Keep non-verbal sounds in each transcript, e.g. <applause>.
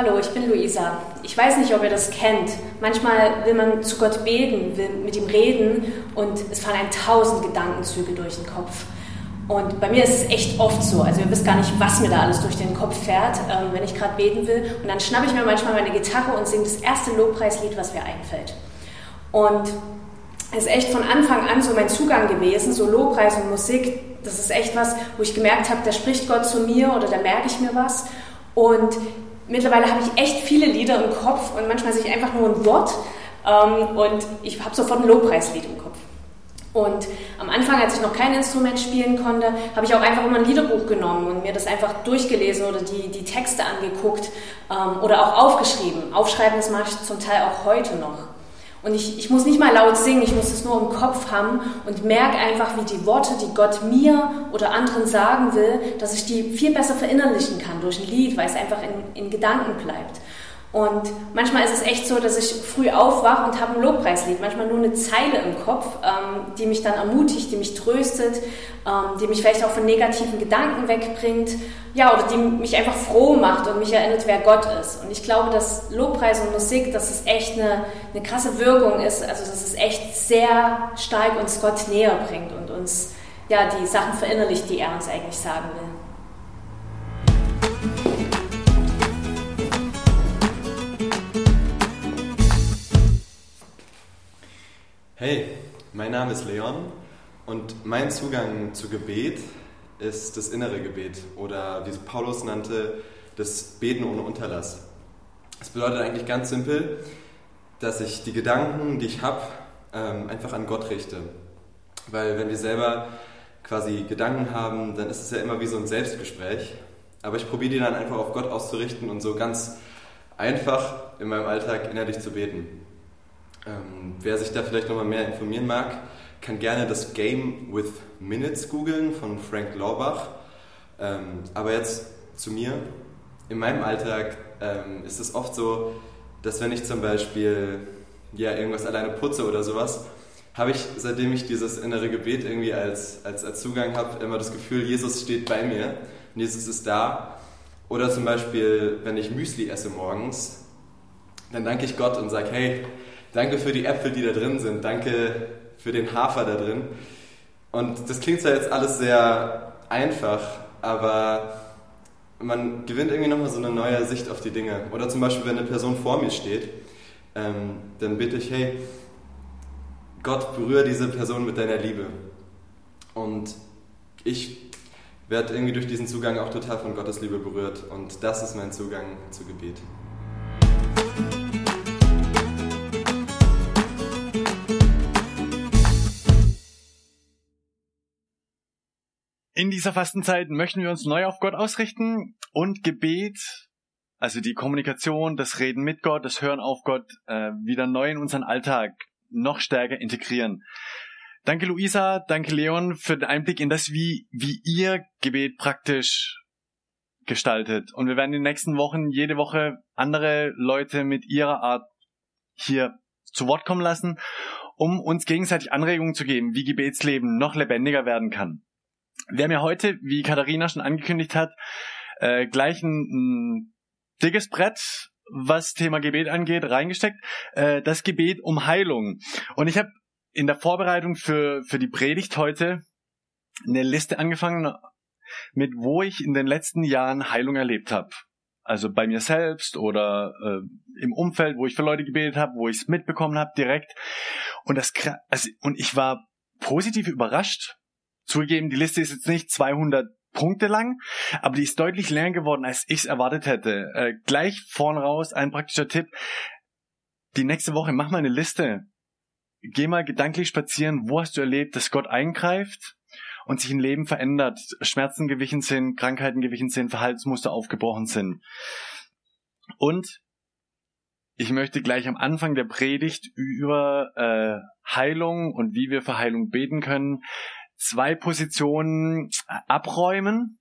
Hallo, ich bin Luisa. Ich weiß nicht, ob ihr das kennt. Manchmal will man zu Gott beten, will mit ihm reden und es fallen einem tausend Gedankenzüge durch den Kopf. Und bei mir ist es echt oft so. Also ihr wisst gar nicht, was mir da alles durch den Kopf fährt, ähm, wenn ich gerade beten will. Und dann schnappe ich mir manchmal meine Gitarre und singe das erste Lobpreislied, was mir einfällt. Und es ist echt von Anfang an so mein Zugang gewesen, so Lobpreis und Musik. Das ist echt was, wo ich gemerkt habe, da spricht Gott zu mir oder da merke ich mir was. Und mittlerweile habe ich echt viele Lieder im Kopf und manchmal sehe ich einfach nur ein Wort ähm, und ich habe sofort ein Lobpreislied im Kopf. Und am Anfang, als ich noch kein Instrument spielen konnte, habe ich auch einfach immer ein Liederbuch genommen und mir das einfach durchgelesen oder die, die Texte angeguckt ähm, oder auch aufgeschrieben. Aufschreiben, das mache ich zum Teil auch heute noch. Und ich, ich muss nicht mal laut singen, ich muss es nur im Kopf haben und merke einfach, wie die Worte, die Gott mir oder anderen sagen will, dass ich die viel besser verinnerlichen kann durch ein Lied, weil es einfach in, in Gedanken bleibt. Und manchmal ist es echt so, dass ich früh aufwache und habe ein Lobpreislied, manchmal nur eine Zeile im Kopf, ähm, die mich dann ermutigt, die mich tröstet, ähm, die mich vielleicht auch von negativen Gedanken wegbringt, ja, oder die mich einfach froh macht und mich erinnert, wer Gott ist. Und ich glaube, dass Lobpreis und Musik, dass es echt eine, eine krasse Wirkung ist, also dass es echt sehr stark uns Gott näher bringt und uns ja die Sachen verinnerlicht, die er uns eigentlich sagen will. Hey, mein Name ist Leon und mein Zugang zu Gebet ist das innere Gebet oder wie es Paulus nannte, das Beten ohne Unterlass. Das bedeutet eigentlich ganz simpel, dass ich die Gedanken, die ich habe, ähm, einfach an Gott richte. Weil wenn wir selber quasi Gedanken haben, dann ist es ja immer wie so ein Selbstgespräch. Aber ich probiere die dann einfach auf Gott auszurichten und so ganz einfach in meinem Alltag innerlich zu beten. Ähm, wer sich da vielleicht nochmal mehr informieren mag, kann gerne das Game with Minutes googeln von Frank Lorbach. Ähm, aber jetzt zu mir. In meinem Alltag ähm, ist es oft so, dass wenn ich zum Beispiel ja, irgendwas alleine putze oder sowas, habe ich, seitdem ich dieses innere Gebet irgendwie als, als, als Zugang habe, immer das Gefühl, Jesus steht bei mir und Jesus ist da. Oder zum Beispiel, wenn ich Müsli esse morgens, dann danke ich Gott und sage, hey, Danke für die Äpfel, die da drin sind. Danke für den Hafer da drin. Und das klingt zwar jetzt alles sehr einfach, aber man gewinnt irgendwie nochmal so eine neue Sicht auf die Dinge. Oder zum Beispiel, wenn eine Person vor mir steht, ähm, dann bitte ich, hey, Gott, berühre diese Person mit deiner Liebe. Und ich werde irgendwie durch diesen Zugang auch total von Gottes Liebe berührt. Und das ist mein Zugang zu Gebet. In dieser Fastenzeit möchten wir uns neu auf Gott ausrichten und Gebet, also die Kommunikation, das Reden mit Gott, das Hören auf Gott, äh, wieder neu in unseren Alltag noch stärker integrieren. Danke Luisa, danke Leon für den Einblick in das, wie, wie ihr Gebet praktisch gestaltet. Und wir werden in den nächsten Wochen jede Woche andere Leute mit ihrer Art hier zu Wort kommen lassen, um uns gegenseitig Anregungen zu geben, wie Gebetsleben noch lebendiger werden kann. Wir haben ja heute, wie Katharina schon angekündigt hat, äh, gleich ein, ein dickes Brett was Thema Gebet angeht, reingesteckt. Äh, das Gebet um Heilung. Und ich habe in der Vorbereitung für, für die Predigt heute eine Liste angefangen, mit wo ich in den letzten Jahren Heilung erlebt habe. Also bei mir selbst oder äh, im Umfeld, wo ich für Leute gebetet habe, wo ich es mitbekommen habe direkt. Und das also, und ich war positiv überrascht. Zugegeben, die Liste ist jetzt nicht 200 Punkte lang, aber die ist deutlich länger geworden, als ich es erwartet hätte. Äh, gleich vorn raus ein praktischer Tipp. Die nächste Woche mach mal eine Liste. Geh mal gedanklich spazieren. Wo hast du erlebt, dass Gott eingreift? und sich ein Leben verändert, Schmerzen gewichen sind, Krankheiten gewichen sind, Verhaltensmuster aufgebrochen sind. Und ich möchte gleich am Anfang der Predigt über äh, Heilung und wie wir für Heilung beten können, zwei Positionen abräumen,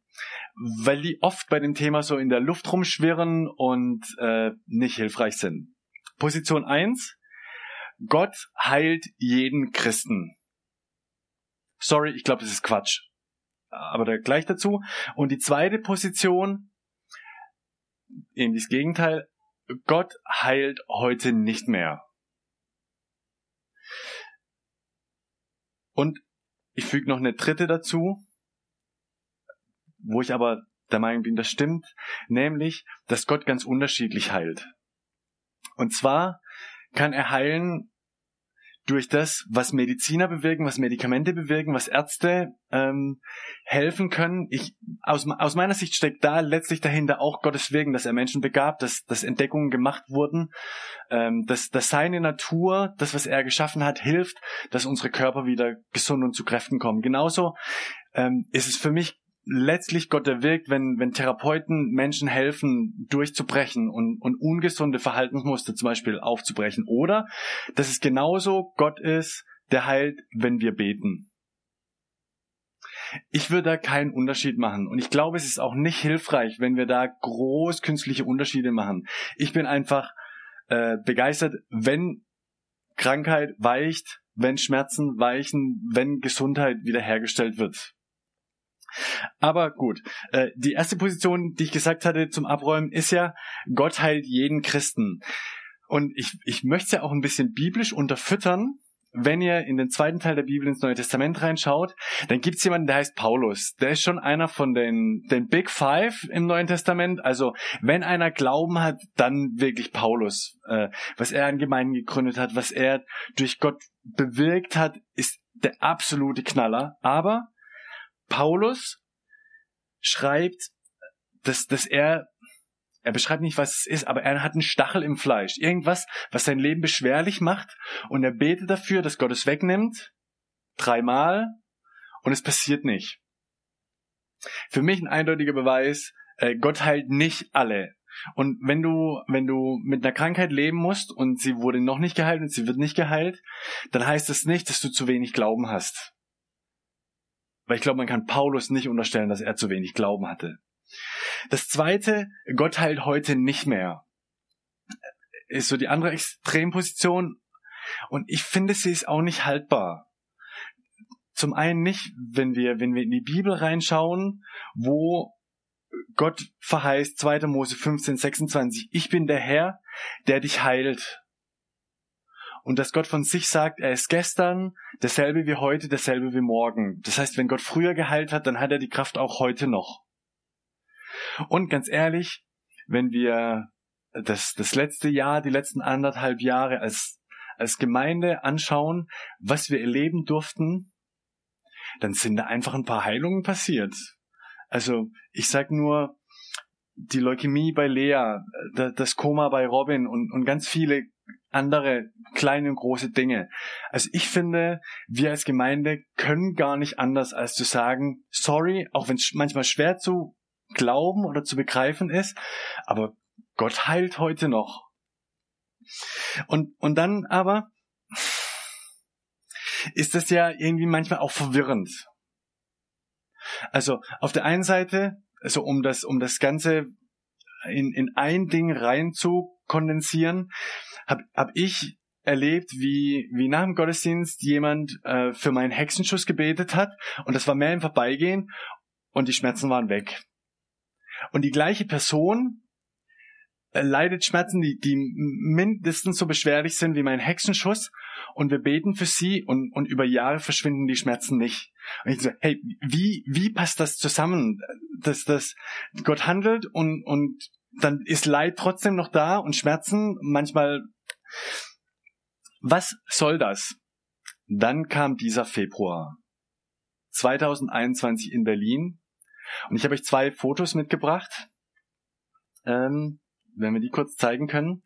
weil die oft bei dem Thema so in der Luft rumschwirren und äh, nicht hilfreich sind. Position eins: Gott heilt jeden Christen. Sorry, ich glaube, das ist Quatsch. Aber da gleich dazu. Und die zweite Position, eben das Gegenteil, Gott heilt heute nicht mehr. Und ich füge noch eine dritte dazu, wo ich aber der Meinung bin, das stimmt, nämlich, dass Gott ganz unterschiedlich heilt. Und zwar kann er heilen durch das, was Mediziner bewirken, was Medikamente bewirken, was Ärzte ähm, helfen können. Ich, aus, aus meiner Sicht steckt da letztlich dahinter auch Gottes Wirken, dass er Menschen begabt, dass, dass Entdeckungen gemacht wurden, ähm, dass, dass seine Natur, das, was er geschaffen hat, hilft, dass unsere Körper wieder gesund und zu Kräften kommen. Genauso ähm, ist es für mich letztlich Gott erwirkt, wenn, wenn Therapeuten Menschen helfen, durchzubrechen und, und ungesunde Verhaltensmuster zum Beispiel aufzubrechen. Oder dass es genauso Gott ist, der heilt, wenn wir beten. Ich würde da keinen Unterschied machen. Und ich glaube, es ist auch nicht hilfreich, wenn wir da groß künstliche Unterschiede machen. Ich bin einfach äh, begeistert, wenn Krankheit weicht, wenn Schmerzen weichen, wenn Gesundheit wiederhergestellt wird. Aber gut, äh, die erste Position, die ich gesagt hatte zum Abräumen, ist ja, Gott heilt jeden Christen. Und ich, ich möchte es ja auch ein bisschen biblisch unterfüttern. Wenn ihr in den zweiten Teil der Bibel ins Neue Testament reinschaut, dann gibt's jemanden, der heißt Paulus. Der ist schon einer von den, den Big Five im Neuen Testament. Also wenn einer Glauben hat, dann wirklich Paulus. Äh, was er an Gemeinden gegründet hat, was er durch Gott bewirkt hat, ist der absolute Knaller. Aber Paulus schreibt, dass, dass er, er beschreibt nicht, was es ist, aber er hat einen Stachel im Fleisch. Irgendwas, was sein Leben beschwerlich macht. Und er betet dafür, dass Gott es wegnimmt. Dreimal. Und es passiert nicht. Für mich ein eindeutiger Beweis, äh, Gott heilt nicht alle. Und wenn du, wenn du mit einer Krankheit leben musst und sie wurde noch nicht geheilt und sie wird nicht geheilt, dann heißt das nicht, dass du zu wenig Glauben hast. Weil ich glaube, man kann Paulus nicht unterstellen, dass er zu wenig Glauben hatte. Das zweite, Gott heilt heute nicht mehr. Ist so die andere Extremposition. Und ich finde, sie ist auch nicht haltbar. Zum einen nicht, wenn wir, wenn wir in die Bibel reinschauen, wo Gott verheißt, 2. Mose 15, 26, ich bin der Herr, der dich heilt und dass Gott von sich sagt, er ist gestern derselbe wie heute, derselbe wie morgen. Das heißt, wenn Gott früher geheilt hat, dann hat er die Kraft auch heute noch. Und ganz ehrlich, wenn wir das, das letzte Jahr, die letzten anderthalb Jahre als, als Gemeinde anschauen, was wir erleben durften, dann sind da einfach ein paar Heilungen passiert. Also ich sag nur, die Leukämie bei Lea, das Koma bei Robin und, und ganz viele andere kleine und große Dinge. Also ich finde, wir als Gemeinde können gar nicht anders als zu sagen, sorry, auch wenn es manchmal schwer zu glauben oder zu begreifen ist, aber Gott heilt heute noch. Und, und dann aber ist das ja irgendwie manchmal auch verwirrend. Also auf der einen Seite, also um das, um das Ganze in, in ein Ding rein zu kondensieren, habe hab ich erlebt, wie, wie nach dem Gottesdienst jemand äh, für meinen Hexenschuss gebetet hat und das war mehr im Vorbeigehen und die Schmerzen waren weg. Und die gleiche Person leidet Schmerzen, die, die mindestens so beschwerlich sind wie mein Hexenschuss und wir beten für sie und, und über Jahre verschwinden die Schmerzen nicht. Und ich so, hey, wie, wie passt das zusammen, dass das Gott handelt und, und dann ist Leid trotzdem noch da und Schmerzen manchmal, was soll das? Dann kam dieser Februar 2021 in Berlin und ich habe euch zwei Fotos mitgebracht. Ähm, wenn wir die kurz zeigen können.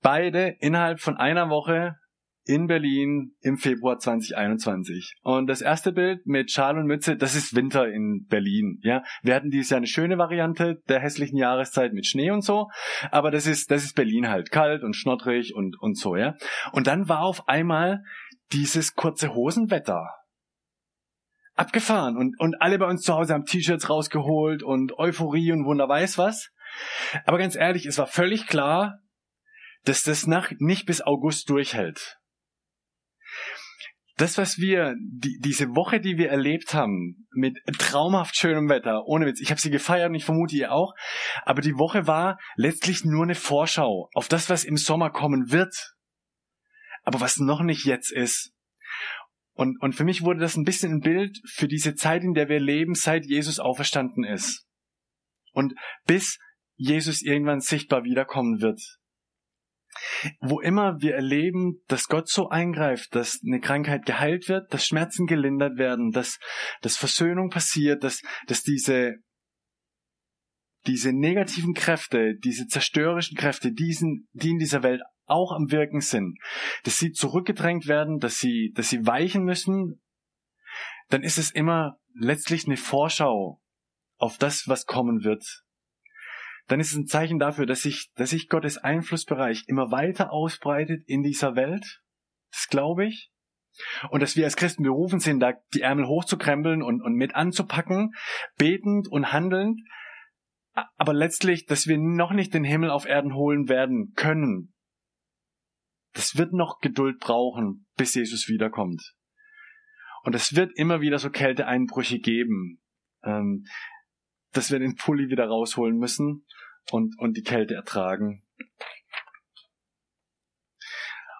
Beide innerhalb von einer Woche in Berlin im Februar 2021. Und das erste Bild mit Schal und Mütze, das ist Winter in Berlin. Ja, wir hatten dieses Jahr eine schöne Variante der hässlichen Jahreszeit mit Schnee und so, aber das ist das ist Berlin halt kalt und schnottrig und und so ja. Und dann war auf einmal dieses kurze Hosenwetter abgefahren und und alle bei uns zu Hause haben T-Shirts rausgeholt und Euphorie und Wunder weiß was. Aber ganz ehrlich, es war völlig klar, dass das nach, nicht bis August durchhält. Das, was wir, die, diese Woche, die wir erlebt haben, mit traumhaft schönem Wetter, ohne Witz, ich habe sie gefeiert und ich vermute ihr auch, aber die Woche war letztlich nur eine Vorschau auf das, was im Sommer kommen wird, aber was noch nicht jetzt ist. Und, und für mich wurde das ein bisschen ein Bild für diese Zeit, in der wir leben, seit Jesus auferstanden ist. Und bis Jesus irgendwann sichtbar wiederkommen wird. Wo immer wir erleben, dass Gott so eingreift, dass eine Krankheit geheilt wird, dass Schmerzen gelindert werden, dass, dass Versöhnung passiert, dass, dass diese, diese negativen Kräfte, diese zerstörerischen Kräfte, diesen, die in dieser Welt auch am Wirken sind, dass sie zurückgedrängt werden, dass sie, dass sie weichen müssen, dann ist es immer letztlich eine Vorschau auf das, was kommen wird dann ist es ein Zeichen dafür, dass sich, dass sich Gottes Einflussbereich immer weiter ausbreitet in dieser Welt. Das glaube ich. Und dass wir als Christen berufen sind, da die Ärmel hochzukrempeln und, und mit anzupacken, betend und handelnd. Aber letztlich, dass wir noch nicht den Himmel auf Erden holen werden können. Das wird noch Geduld brauchen, bis Jesus wiederkommt. Und es wird immer wieder so Kälteeinbrüche geben. Ähm, dass wir den Pulli wieder rausholen müssen und, und die Kälte ertragen.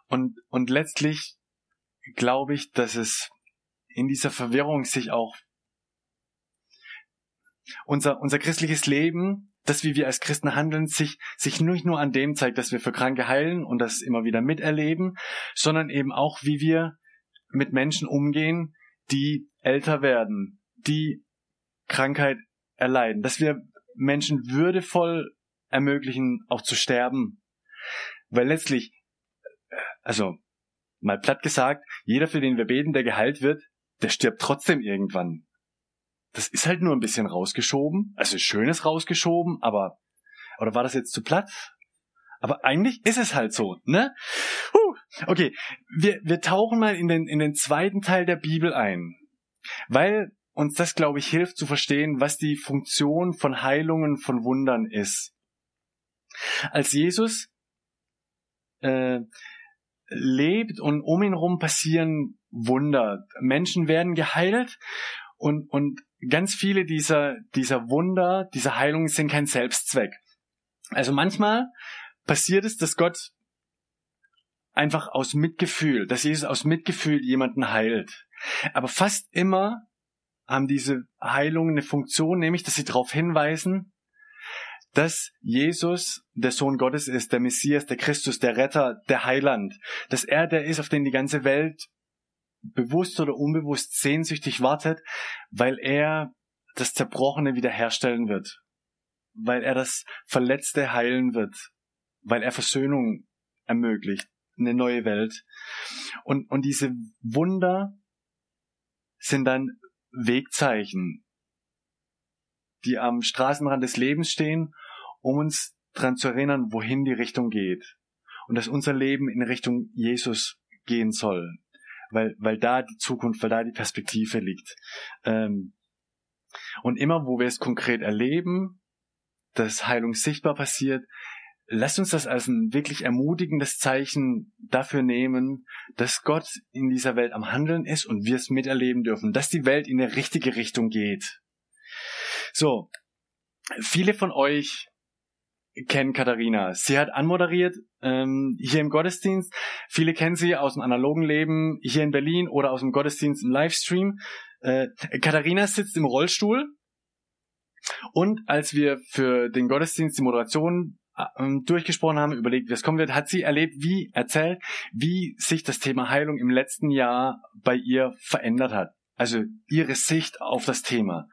Und, und letztlich glaube ich, dass es in dieser Verwirrung sich auch unser, unser christliches Leben, das wie wir als Christen handeln, sich, sich nicht nur an dem zeigt, dass wir für Kranke heilen und das immer wieder miterleben, sondern eben auch, wie wir mit Menschen umgehen, die älter werden, die Krankheit erleiden, dass wir Menschen würdevoll ermöglichen, auch zu sterben. Weil letztlich, also mal platt gesagt, jeder, für den wir beten, der geheilt wird, der stirbt trotzdem irgendwann. Das ist halt nur ein bisschen rausgeschoben, also schönes rausgeschoben, aber, oder war das jetzt zu platt? Aber eigentlich ist es halt so, ne? Huh. Okay, wir, wir tauchen mal in den, in den zweiten Teil der Bibel ein. Weil uns das, glaube ich, hilft zu verstehen, was die Funktion von Heilungen, von Wundern ist. Als Jesus äh, lebt und um ihn herum passieren Wunder. Menschen werden geheilt und, und ganz viele dieser, dieser Wunder, dieser Heilungen sind kein Selbstzweck. Also manchmal passiert es, dass Gott einfach aus Mitgefühl, dass Jesus aus Mitgefühl jemanden heilt. Aber fast immer haben diese Heilungen eine Funktion, nämlich, dass sie darauf hinweisen, dass Jesus der Sohn Gottes ist, der Messias, der Christus, der Retter, der Heiland, dass er der ist, auf den die ganze Welt bewusst oder unbewusst sehnsüchtig wartet, weil er das Zerbrochene wiederherstellen wird, weil er das Verletzte heilen wird, weil er Versöhnung ermöglicht, eine neue Welt. Und, und diese Wunder sind dann Wegzeichen, die am Straßenrand des Lebens stehen, um uns daran zu erinnern, wohin die Richtung geht. Und dass unser Leben in Richtung Jesus gehen soll. Weil, weil da die Zukunft, weil da die Perspektive liegt. Ähm, und immer, wo wir es konkret erleben, dass Heilung sichtbar passiert, lasst uns das als ein wirklich ermutigendes Zeichen dafür nehmen, dass Gott in dieser Welt am Handeln ist und wir es miterleben dürfen, dass die Welt in die richtige Richtung geht. So, viele von euch kennen Katharina. Sie hat anmoderiert ähm, hier im Gottesdienst. Viele kennen sie aus dem analogen Leben hier in Berlin oder aus dem Gottesdienst im Livestream. Äh, Katharina sitzt im Rollstuhl und als wir für den Gottesdienst die Moderation ähm, durchgesprochen haben, überlegt, wie es kommen wird, hat sie erlebt, wie erzählt, wie sich das Thema Heilung im letzten Jahr bei ihr verändert hat. Also ihre Sicht auf das Thema.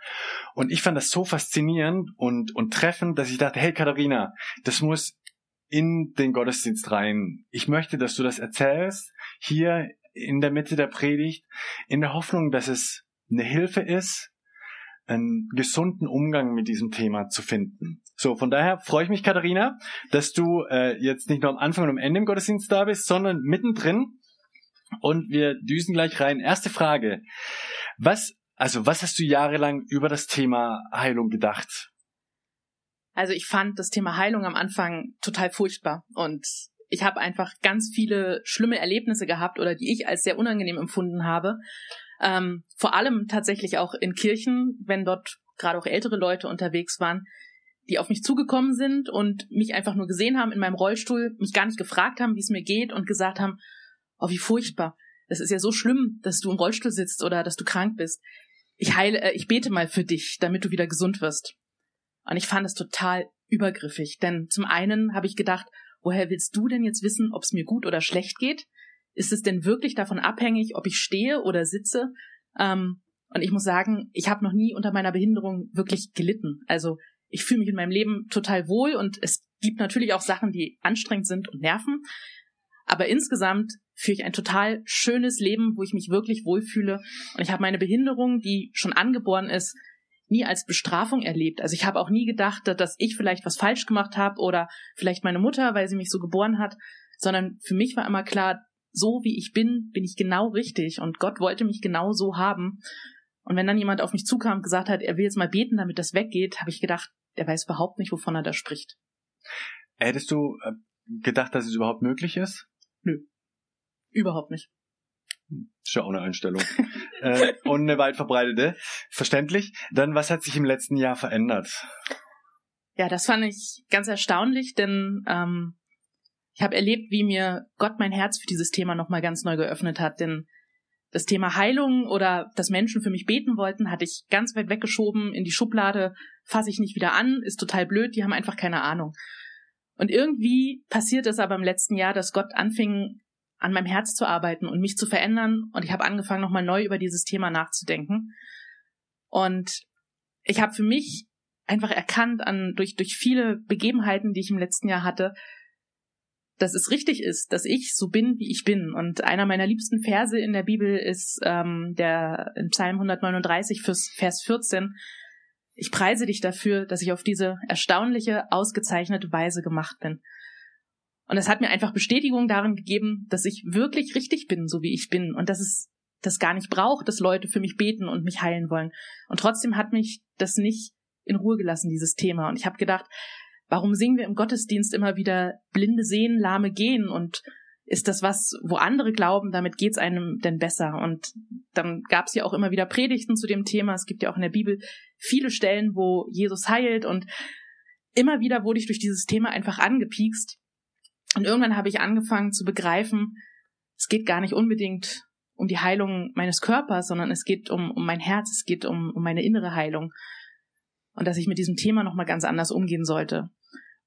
Und ich fand das so faszinierend und, und treffend, dass ich dachte, hey Katharina, das muss in den Gottesdienst rein. Ich möchte, dass du das erzählst, hier in der Mitte der Predigt, in der Hoffnung, dass es eine Hilfe ist, einen gesunden Umgang mit diesem Thema zu finden. So, von daher freue ich mich, Katharina, dass du äh, jetzt nicht nur am Anfang und am Ende im Gottesdienst da bist, sondern mittendrin. Und wir düsen gleich rein. Erste Frage. Was, also was hast du jahrelang über das Thema Heilung gedacht? Also ich fand das Thema Heilung am Anfang total furchtbar und ich habe einfach ganz viele schlimme Erlebnisse gehabt oder die ich als sehr unangenehm empfunden habe. Ähm, vor allem tatsächlich auch in Kirchen, wenn dort gerade auch ältere Leute unterwegs waren, die auf mich zugekommen sind und mich einfach nur gesehen haben in meinem Rollstuhl, mich gar nicht gefragt haben, wie es mir geht und gesagt haben, oh, wie furchtbar. Das ist ja so schlimm, dass du im Rollstuhl sitzt oder dass du krank bist. Ich heile, äh, ich bete mal für dich, damit du wieder gesund wirst. Und ich fand es total übergriffig, denn zum einen habe ich gedacht, woher willst du denn jetzt wissen, ob es mir gut oder schlecht geht? Ist es denn wirklich davon abhängig, ob ich stehe oder sitze? Ähm, und ich muss sagen, ich habe noch nie unter meiner Behinderung wirklich gelitten. Also ich fühle mich in meinem Leben total wohl und es gibt natürlich auch Sachen, die anstrengend sind und nerven. Aber insgesamt führe ich ein total schönes Leben, wo ich mich wirklich wohlfühle. Und ich habe meine Behinderung, die schon angeboren ist, nie als Bestrafung erlebt. Also ich habe auch nie gedacht, dass ich vielleicht was falsch gemacht habe oder vielleicht meine Mutter, weil sie mich so geboren hat, sondern für mich war immer klar, so wie ich bin, bin ich genau richtig und Gott wollte mich genau so haben. Und wenn dann jemand auf mich zukam und gesagt hat, er will jetzt mal beten, damit das weggeht, habe ich gedacht, er weiß überhaupt nicht, wovon er da spricht. Hättest du äh, gedacht, dass es überhaupt möglich ist? Nö. Überhaupt nicht. Ist ja auch eine Einstellung. <laughs> äh, und eine weit verbreitete. Verständlich. Dann, was hat sich im letzten Jahr verändert? Ja, das fand ich ganz erstaunlich, denn ähm, ich habe erlebt, wie mir Gott mein Herz für dieses Thema nochmal ganz neu geöffnet hat. Denn das Thema Heilung oder dass Menschen für mich beten wollten, hatte ich ganz weit weggeschoben in die Schublade, fasse ich nicht wieder an, ist total blöd, die haben einfach keine Ahnung. Und irgendwie passiert es aber im letzten Jahr, dass Gott anfing, an meinem Herz zu arbeiten und mich zu verändern. Und ich habe angefangen, nochmal neu über dieses Thema nachzudenken. Und ich habe für mich einfach erkannt, an, durch, durch viele Begebenheiten, die ich im letzten Jahr hatte, dass es richtig ist, dass ich so bin, wie ich bin. Und einer meiner liebsten Verse in der Bibel ist ähm, der in Psalm 139, Vers 14, ich preise dich dafür, dass ich auf diese erstaunliche, ausgezeichnete Weise gemacht bin. Und es hat mir einfach Bestätigung darin gegeben, dass ich wirklich richtig bin, so wie ich bin. Und dass es das gar nicht braucht, dass Leute für mich beten und mich heilen wollen. Und trotzdem hat mich das nicht in Ruhe gelassen, dieses Thema. Und ich habe gedacht, warum singen wir im Gottesdienst immer wieder Blinde sehen, Lahme gehen? Und ist das was, wo andere glauben, damit geht's einem denn besser? Und dann gab es ja auch immer wieder Predigten zu dem Thema. Es gibt ja auch in der Bibel viele Stellen, wo Jesus heilt und immer wieder wurde ich durch dieses Thema einfach angepiekst. Und irgendwann habe ich angefangen zu begreifen, es geht gar nicht unbedingt um die Heilung meines Körpers, sondern es geht um, um mein Herz, es geht um, um meine innere Heilung. Und dass ich mit diesem Thema nochmal ganz anders umgehen sollte.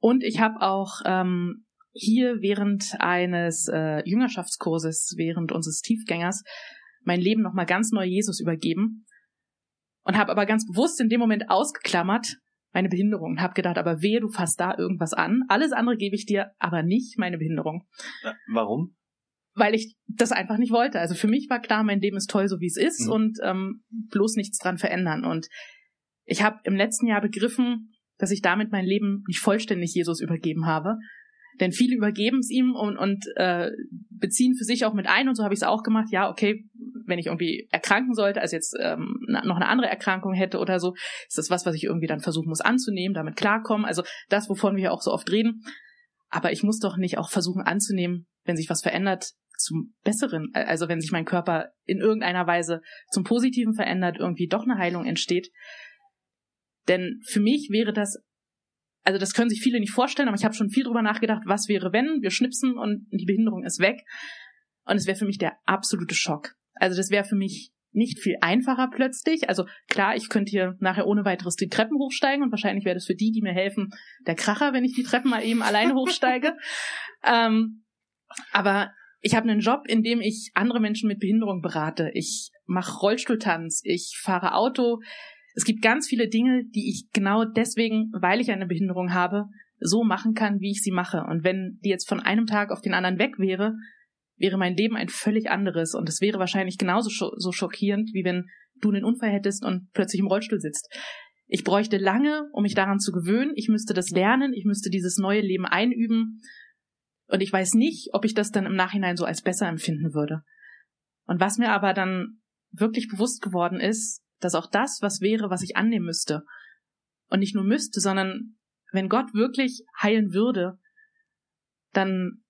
Und ich habe auch ähm, hier während eines äh, Jüngerschaftskurses, während unseres Tiefgängers, mein Leben nochmal ganz neu Jesus übergeben und habe aber ganz bewusst in dem Moment ausgeklammert meine Behinderung und habe gedacht, aber wehe, du fasst da irgendwas an. Alles andere gebe ich dir, aber nicht meine Behinderung. Warum? Weil ich das einfach nicht wollte. Also für mich war klar, mein Leben ist toll, so wie es ist mhm. und ähm, bloß nichts dran verändern. Und ich habe im letzten Jahr begriffen, dass ich damit mein Leben nicht vollständig Jesus übergeben habe, denn viele übergeben es ihm und, und äh, beziehen für sich auch mit ein und so habe ich es auch gemacht. Ja, okay, wenn ich irgendwie erkranken sollte, also jetzt ähm, noch eine andere Erkrankung hätte oder so, ist das was, was ich irgendwie dann versuchen muss anzunehmen, damit klarkommen. Also das, wovon wir auch so oft reden. Aber ich muss doch nicht auch versuchen anzunehmen, wenn sich was verändert, zum Besseren. Also wenn sich mein Körper in irgendeiner Weise zum Positiven verändert, irgendwie doch eine Heilung entsteht. Denn für mich wäre das also das können sich viele nicht vorstellen, aber ich habe schon viel drüber nachgedacht, was wäre, wenn wir schnipsen und die Behinderung ist weg. Und es wäre für mich der absolute Schock. Also das wäre für mich nicht viel einfacher plötzlich. Also klar, ich könnte hier nachher ohne weiteres die Treppen hochsteigen und wahrscheinlich wäre das für die, die mir helfen, der Kracher, wenn ich die Treppen mal eben alleine hochsteige. <laughs> ähm, aber ich habe einen Job, in dem ich andere Menschen mit Behinderung berate. Ich mache Rollstuhltanz, ich fahre Auto. Es gibt ganz viele Dinge, die ich genau deswegen, weil ich eine Behinderung habe, so machen kann, wie ich sie mache. Und wenn die jetzt von einem Tag auf den anderen weg wäre, wäre mein Leben ein völlig anderes und es wäre wahrscheinlich genauso scho so schockierend, wie wenn du einen Unfall hättest und plötzlich im Rollstuhl sitzt. Ich bräuchte lange, um mich daran zu gewöhnen. Ich müsste das lernen. Ich müsste dieses neue Leben einüben. Und ich weiß nicht, ob ich das dann im Nachhinein so als besser empfinden würde. Und was mir aber dann wirklich bewusst geworden ist, dass auch das was wäre, was ich annehmen müsste. Und nicht nur müsste, sondern wenn Gott wirklich heilen würde, dann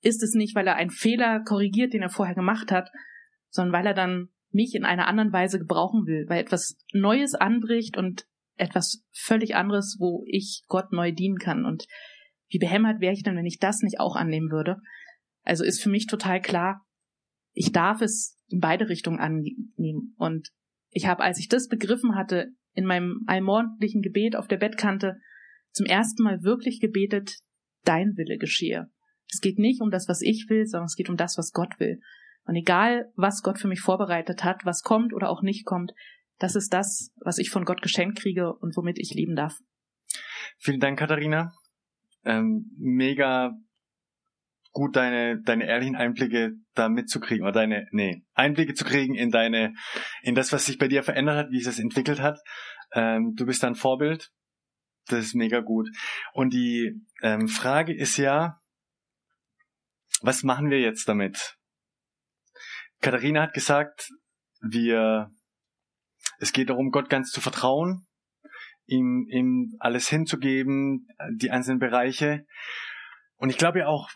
ist es nicht, weil er einen Fehler korrigiert, den er vorher gemacht hat, sondern weil er dann mich in einer anderen Weise gebrauchen will, weil etwas Neues anbricht und etwas völlig anderes, wo ich Gott neu dienen kann. Und wie behämmert wäre ich denn, wenn ich das nicht auch annehmen würde? Also ist für mich total klar, ich darf es in beide Richtungen annehmen. Und ich habe, als ich das begriffen hatte, in meinem allmorgendlichen Gebet auf der Bettkante zum ersten Mal wirklich gebetet, dein Wille geschehe. Es geht nicht um das, was ich will, sondern es geht um das, was Gott will. Und egal, was Gott für mich vorbereitet hat, was kommt oder auch nicht kommt, das ist das, was ich von Gott geschenkt kriege und womit ich leben darf. Vielen Dank, Katharina. Ähm, mega gut, deine, deine ehrlichen Einblicke da mitzukriegen, oder deine, nee, Einblicke zu kriegen in deine, in das, was sich bei dir verändert hat, wie es sich entwickelt hat. Ähm, du bist ein Vorbild. Das ist mega gut. Und die ähm, Frage ist ja, was machen wir jetzt damit? Katharina hat gesagt, wir, es geht darum, Gott ganz zu vertrauen, ihm, ihm alles hinzugeben, die einzelnen Bereiche. Und ich glaube ja auch,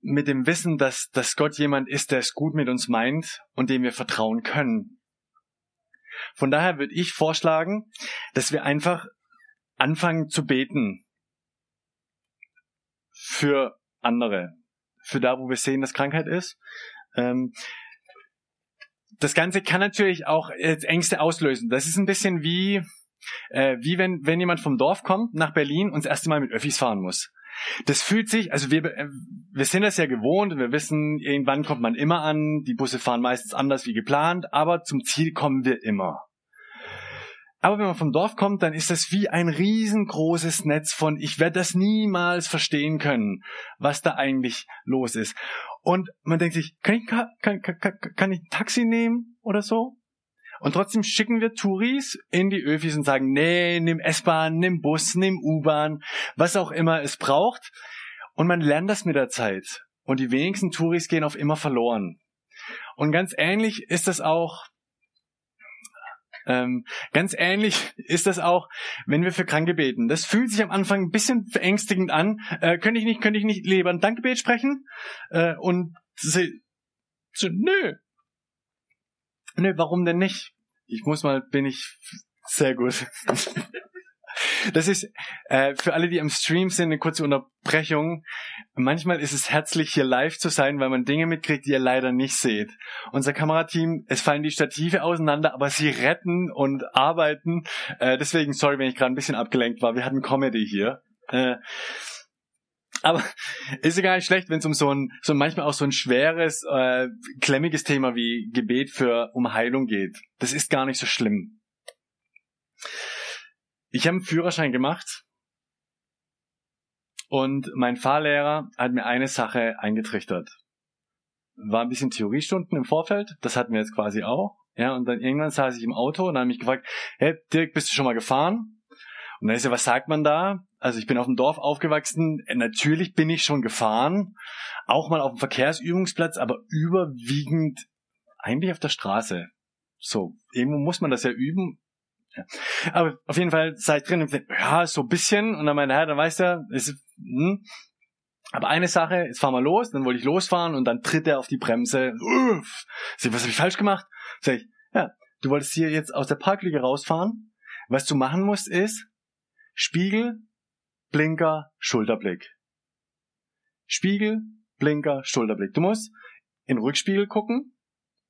mit dem Wissen, dass, dass Gott jemand ist, der es gut mit uns meint und dem wir vertrauen können. Von daher würde ich vorschlagen, dass wir einfach anfangen zu beten für andere, für da, wo wir sehen, dass Krankheit ist. Ähm, das Ganze kann natürlich auch Ängste auslösen. Das ist ein bisschen wie, äh, wie wenn, wenn jemand vom Dorf kommt nach Berlin und das erste Mal mit Öffis fahren muss. Das fühlt sich, also wir, äh, wir sind das ja gewohnt, wir wissen, irgendwann kommt man immer an, die Busse fahren meistens anders wie geplant, aber zum Ziel kommen wir immer. Aber wenn man vom Dorf kommt, dann ist das wie ein riesengroßes Netz von, ich werde das niemals verstehen können, was da eigentlich los ist. Und man denkt sich, kann ich, kann, kann, kann ich ein Taxi nehmen oder so? Und trotzdem schicken wir Touris in die Öfis und sagen, nee, nimm S-Bahn, nimm Bus, nimm U-Bahn, was auch immer es braucht. Und man lernt das mit der Zeit. Und die wenigsten Touris gehen auf immer verloren. Und ganz ähnlich ist das auch ähm, ganz ähnlich ist das auch, wenn wir für Kranke beten. Das fühlt sich am Anfang ein bisschen verängstigend an. Äh, könnte ich nicht, könnte ich nicht lieber ein Dankgebet sprechen? Äh, und sie, so, nö. Nö, warum denn nicht? Ich muss mal, bin ich sehr gut. <laughs> Das ist äh, für alle, die am Stream sind, eine kurze Unterbrechung. Manchmal ist es herzlich, hier live zu sein, weil man Dinge mitkriegt, die ihr leider nicht seht. Unser Kamerateam, es fallen die Stative auseinander, aber sie retten und arbeiten. Äh, deswegen, sorry, wenn ich gerade ein bisschen abgelenkt war. Wir hatten Comedy hier. Äh, aber ist ja gar nicht schlecht, wenn es um so ein, so manchmal auch so ein schweres, äh, klemmiges Thema wie Gebet für um Heilung geht. Das ist gar nicht so schlimm. Ich habe einen Führerschein gemacht und mein Fahrlehrer hat mir eine Sache eingetrichtert. War ein bisschen Theoriestunden im Vorfeld, das hatten wir jetzt quasi auch. Ja, und dann irgendwann saß ich im Auto und habe mich gefragt, hey Dirk, bist du schon mal gefahren? Und dann ist ja, was sagt man da? Also ich bin auf dem Dorf aufgewachsen, natürlich bin ich schon gefahren, auch mal auf dem Verkehrsübungsplatz, aber überwiegend eigentlich auf der Straße. So, irgendwo muss man das ja üben ja. Aber auf jeden Fall sei ich drin ja, so ein bisschen. Und dann meinte er, dann weißt du, ist, hm. aber eine Sache, jetzt fahren wir los, dann wollte ich losfahren und dann tritt er auf die Bremse. Uff. Sag, was habe ich falsch gemacht? Sag ich, ja, du wolltest hier jetzt aus der Parklücke rausfahren. Was du machen musst ist, Spiegel Blinker, Schulterblick. Spiegel, Blinker, Schulterblick. Du musst in den Rückspiegel gucken,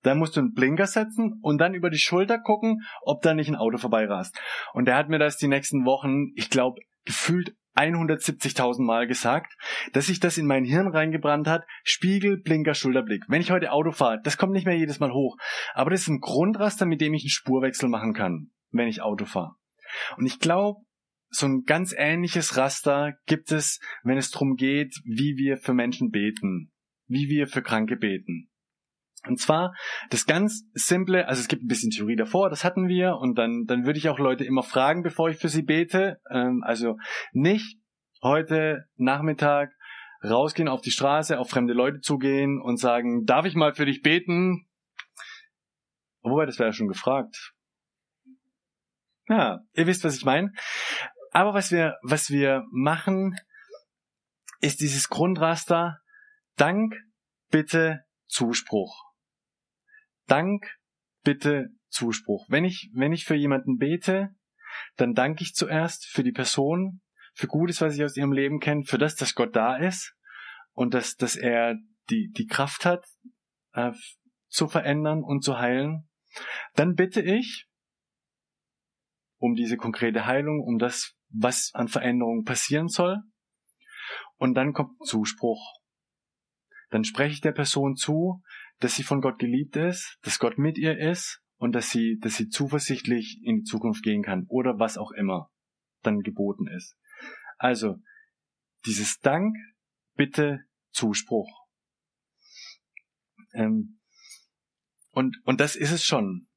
dann musst du einen Blinker setzen und dann über die Schulter gucken, ob da nicht ein Auto vorbeirast. Und der hat mir das die nächsten Wochen, ich glaube, gefühlt 170.000 Mal gesagt, dass sich das in mein Hirn reingebrannt hat. Spiegel, Blinker, Schulterblick. Wenn ich heute Auto fahre, das kommt nicht mehr jedes Mal hoch. Aber das ist ein Grundraster, mit dem ich einen Spurwechsel machen kann, wenn ich Auto fahre. Und ich glaube, so ein ganz ähnliches Raster gibt es, wenn es darum geht, wie wir für Menschen beten, wie wir für Kranke beten. Und zwar das ganz simple, also es gibt ein bisschen Theorie davor, das hatten wir, und dann, dann würde ich auch Leute immer fragen, bevor ich für sie bete. Ähm, also nicht heute Nachmittag rausgehen auf die Straße, auf fremde Leute zugehen und sagen, darf ich mal für dich beten? Wobei, das wäre ja schon gefragt. Ja, ihr wisst, was ich meine. Aber was wir, was wir machen, ist dieses Grundraster Dank, Bitte, Zuspruch. Dank, Bitte, Zuspruch. Wenn ich, wenn ich für jemanden bete, dann danke ich zuerst für die Person, für Gutes, was ich aus ihrem Leben kenne, für das, dass Gott da ist und dass, dass er die, die Kraft hat, äh, zu verändern und zu heilen. Dann bitte ich um diese konkrete Heilung, um das, was an Veränderungen passieren soll. Und dann kommt Zuspruch. Dann spreche ich der Person zu, dass sie von Gott geliebt ist, dass Gott mit ihr ist und dass sie, dass sie zuversichtlich in die Zukunft gehen kann oder was auch immer dann geboten ist. Also, dieses Dank, Bitte, Zuspruch. Ähm, und, und das ist es schon.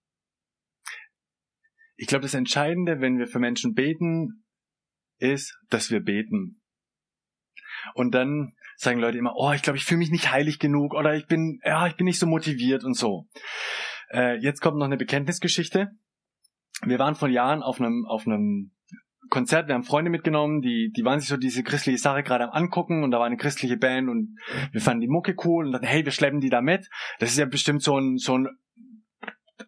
Ich glaube, das Entscheidende, wenn wir für Menschen beten, ist, dass wir beten. Und dann sagen Leute immer, oh, ich glaube, ich fühle mich nicht heilig genug oder ich bin, ja, ich bin nicht so motiviert und so. Äh, jetzt kommt noch eine Bekenntnisgeschichte. Wir waren vor Jahren auf einem, auf einem Konzert, wir haben Freunde mitgenommen, die, die waren sich so diese christliche Sache gerade am angucken und da war eine christliche Band und wir fanden die Mucke cool und dachten, hey, wir schleppen die da mit. Das ist ja bestimmt so ein, so ein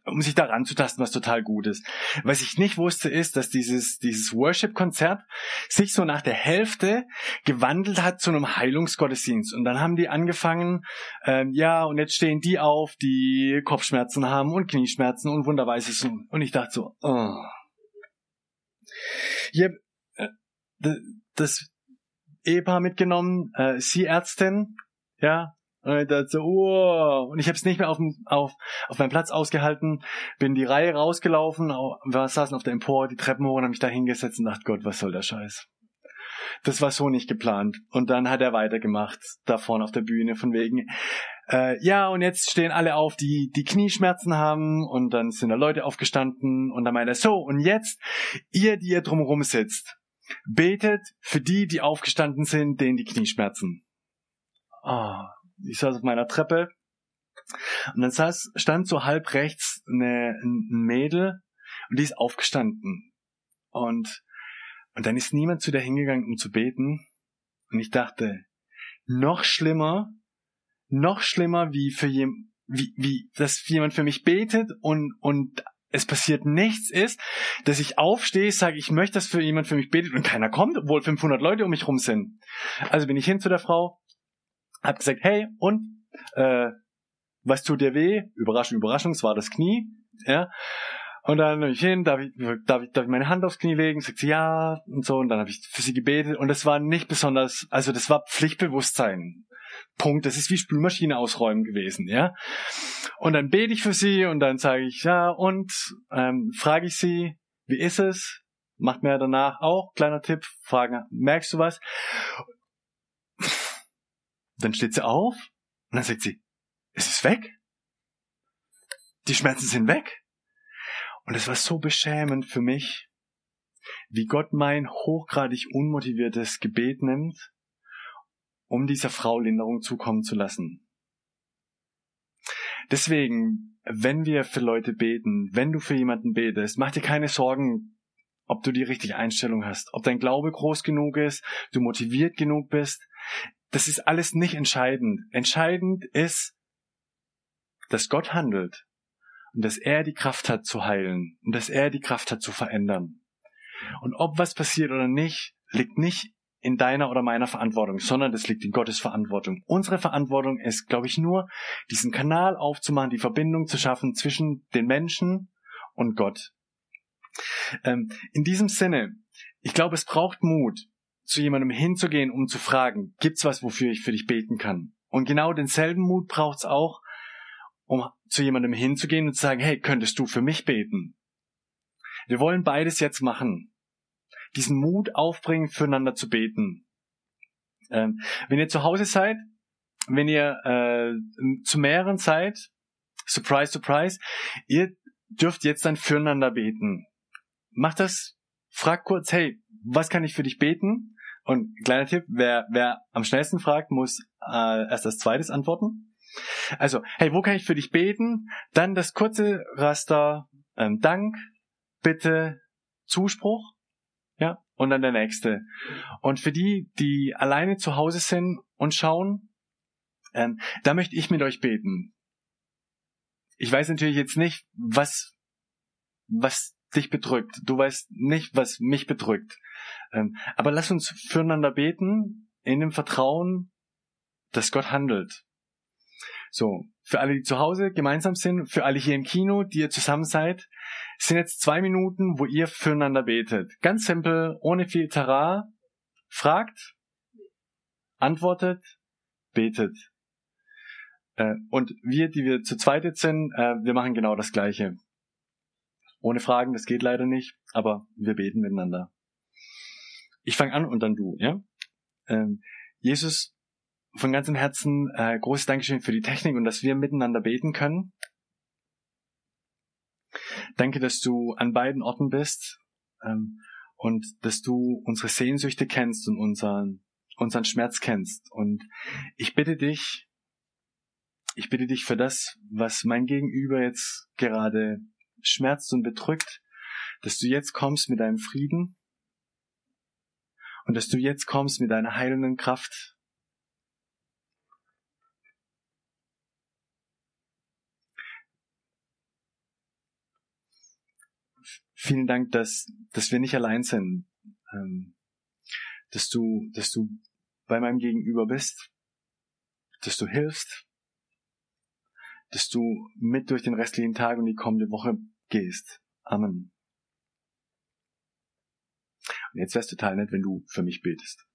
um sich da ranzutasten, was total gut ist. Was ich nicht wusste, ist, dass dieses, dieses Worship-Konzert sich so nach der Hälfte gewandelt hat zu einem Heilungsgottesdienst. Und dann haben die angefangen, ähm, ja, und jetzt stehen die auf, die Kopfschmerzen haben und Knieschmerzen und Wunderweises. Und ich dachte so, oh. Ich äh, das Ehepaar mitgenommen, äh, sie Ärztin, ja, und ich dachte so, oh. Und ich habe es nicht mehr auf, auf, auf meinem Platz ausgehalten, bin die Reihe rausgelaufen, wir saßen auf der Empor, die Treppen hoch und habe mich da hingesetzt und dachte, Gott, was soll der Scheiß? Das war so nicht geplant. Und dann hat er weitergemacht, da vorne auf der Bühne, von wegen, äh, ja, und jetzt stehen alle auf, die die Knieschmerzen haben und dann sind da Leute aufgestanden und dann meint er, so, und jetzt, ihr, die ihr drumherum sitzt, betet für die, die aufgestanden sind, denen die Knieschmerzen. Oh, ich saß auf meiner Treppe und dann saß, stand so halb rechts eine, ein Mädel und die ist aufgestanden. Und, und dann ist niemand zu der hingegangen, um zu beten. Und ich dachte, noch schlimmer, noch schlimmer, wie für jem, wie, wie, dass jemand für mich betet und, und es passiert nichts ist, dass ich aufstehe, sage, ich möchte, dass für jemand für mich betet und keiner kommt, obwohl 500 Leute um mich rum sind. Also bin ich hin zu der Frau, hab gesagt, hey, und, äh, was tut dir weh? Überraschung, Überraschung, es war das Knie, ja. Und dann bin ich hin, darf ich, darf ich, darf ich meine Hand aufs Knie legen? Sagt sie ja und so. Und dann habe ich für sie gebetet. Und das war nicht besonders, also das war Pflichtbewusstsein. Punkt. Das ist wie Spülmaschine ausräumen gewesen, ja. Und dann bete ich für sie und dann sage ich ja und ähm, frage ich sie, wie ist es? Macht mir danach auch kleiner Tipp, fragen, merkst du was? Dann steht sie auf und dann sagt sie, es ist weg. Die Schmerzen sind weg. Und es war so beschämend für mich, wie Gott mein hochgradig unmotiviertes Gebet nimmt, um dieser Frau Linderung zukommen zu lassen. Deswegen, wenn wir für Leute beten, wenn du für jemanden betest, mach dir keine Sorgen, ob du die richtige Einstellung hast, ob dein Glaube groß genug ist, du motiviert genug bist das ist alles nicht entscheidend. Entscheidend ist, dass Gott handelt und dass er die Kraft hat zu heilen und dass er die Kraft hat zu verändern. Und ob was passiert oder nicht, liegt nicht in deiner oder meiner Verantwortung, sondern das liegt in Gottes Verantwortung. Unsere Verantwortung ist, glaube ich, nur, diesen Kanal aufzumachen, die Verbindung zu schaffen zwischen den Menschen und Gott. Ähm, in diesem Sinne, ich glaube, es braucht Mut, zu jemandem hinzugehen, um zu fragen, gibt's was, wofür ich für dich beten kann? Und genau denselben Mut braucht's auch, um zu jemandem hinzugehen und zu sagen, hey, könntest du für mich beten? Wir wollen beides jetzt machen diesen Mut aufbringen, füreinander zu beten. Ähm, wenn ihr zu Hause seid, wenn ihr äh, zu mehreren seid, surprise, surprise, ihr dürft jetzt dann füreinander beten. Macht das, fragt kurz, hey, was kann ich für dich beten? Und kleiner Tipp, wer, wer am schnellsten fragt, muss äh, erst das zweites antworten. Also, hey, wo kann ich für dich beten? Dann das kurze Raster ähm, Dank, Bitte, Zuspruch. Ja, und dann der nächste. Und für die, die alleine zu Hause sind und schauen, ähm, da möchte ich mit euch beten. Ich weiß natürlich jetzt nicht, was, was dich bedrückt. Du weißt nicht, was mich bedrückt. Ähm, aber lass uns füreinander beten, in dem Vertrauen, dass Gott handelt. So, für alle, die zu Hause gemeinsam sind, für alle hier im Kino, die ihr zusammen seid, sind jetzt zwei Minuten, wo ihr füreinander betet. Ganz simpel, ohne viel Tara. Fragt, antwortet, betet. Äh, und wir, die wir zu zweit jetzt sind, äh, wir machen genau das Gleiche. Ohne Fragen, das geht leider nicht, aber wir beten miteinander. Ich fange an und dann du, ja? Ähm, Jesus, von ganzem Herzen äh, großes Dankeschön für die Technik und dass wir miteinander beten können. Danke, dass du an beiden Orten bist ähm, und dass du unsere Sehnsüchte kennst und unseren, unseren Schmerz kennst. Und ich bitte dich, ich bitte dich für das, was mein Gegenüber jetzt gerade schmerzt und bedrückt, dass du jetzt kommst mit deinem Frieden und dass du jetzt kommst mit deiner heilenden Kraft. Vielen Dank, dass, dass wir nicht allein sind, ähm, dass du, dass du bei meinem Gegenüber bist, dass du hilfst, dass du mit durch den restlichen Tag und die kommende Woche gehst. Amen. Und jetzt wär's total nett, wenn du für mich betest.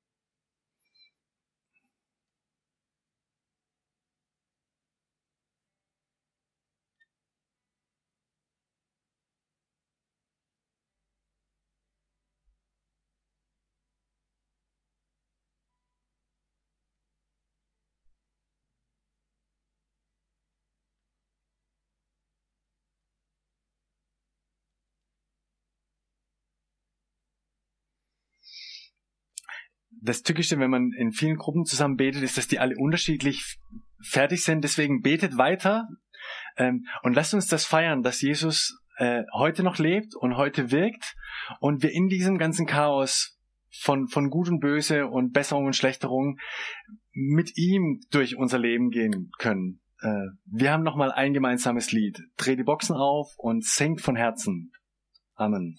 Das Tückische, wenn man in vielen Gruppen zusammen betet, ist, dass die alle unterschiedlich fertig sind. Deswegen betet weiter ähm, und lasst uns das feiern, dass Jesus äh, heute noch lebt und heute wirkt und wir in diesem ganzen Chaos von, von Gut und Böse und Besserung und Schlechterung mit ihm durch unser Leben gehen können. Äh, wir haben nochmal ein gemeinsames Lied. Dreh die Boxen auf und singt von Herzen. Amen.